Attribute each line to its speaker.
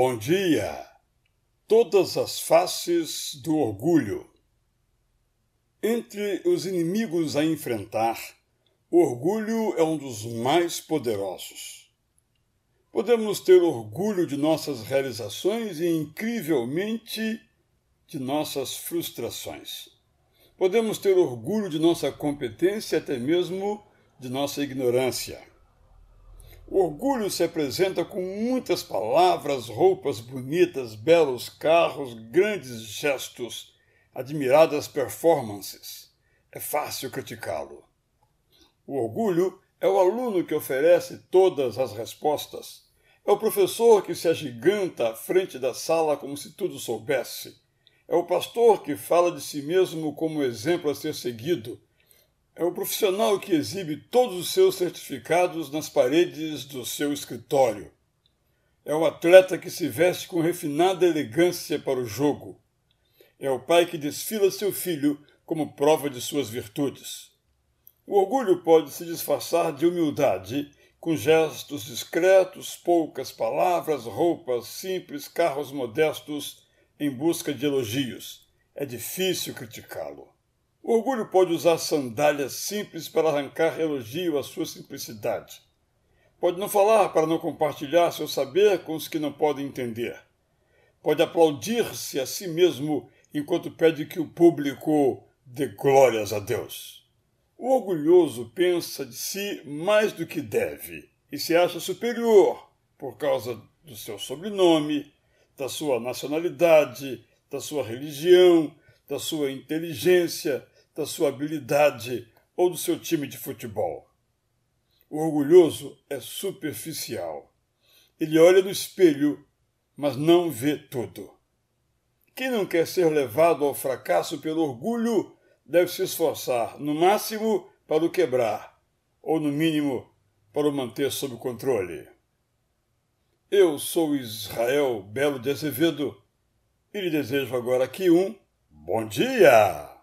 Speaker 1: Bom dia! Todas as faces do orgulho. Entre os inimigos a enfrentar, o orgulho é um dos mais poderosos. Podemos ter orgulho de nossas realizações e, incrivelmente, de nossas frustrações. Podemos ter orgulho de nossa competência até mesmo de nossa ignorância. O orgulho se apresenta com muitas palavras, roupas bonitas, belos carros, grandes gestos, admiradas performances. É fácil criticá-lo. O orgulho é o aluno que oferece todas as respostas. É o professor que se agiganta à frente da sala como se tudo soubesse. É o pastor que fala de si mesmo como exemplo a ser seguido é o profissional que exibe todos os seus certificados nas paredes do seu escritório. É o atleta que se veste com refinada elegância para o jogo. É o pai que desfila seu filho como prova de suas virtudes. O orgulho pode se disfarçar de humildade, com gestos discretos, poucas palavras, roupas simples, carros modestos, em busca de elogios. É difícil criticá-lo. O orgulho pode usar sandálias simples para arrancar elogio à sua simplicidade. Pode não falar para não compartilhar seu saber com os que não podem entender. Pode aplaudir-se a si mesmo enquanto pede que o público dê glórias a Deus. O orgulhoso pensa de si mais do que deve e se acha superior por causa do seu sobrenome, da sua nacionalidade, da sua religião, da sua inteligência, da sua habilidade ou do seu time de futebol. O orgulhoso é superficial. Ele olha no espelho, mas não vê tudo. Quem não quer ser levado ao fracasso pelo orgulho deve se esforçar, no máximo, para o quebrar, ou no mínimo, para o manter sob controle. Eu sou Israel Belo de Azevedo e lhe desejo agora aqui um bom dia!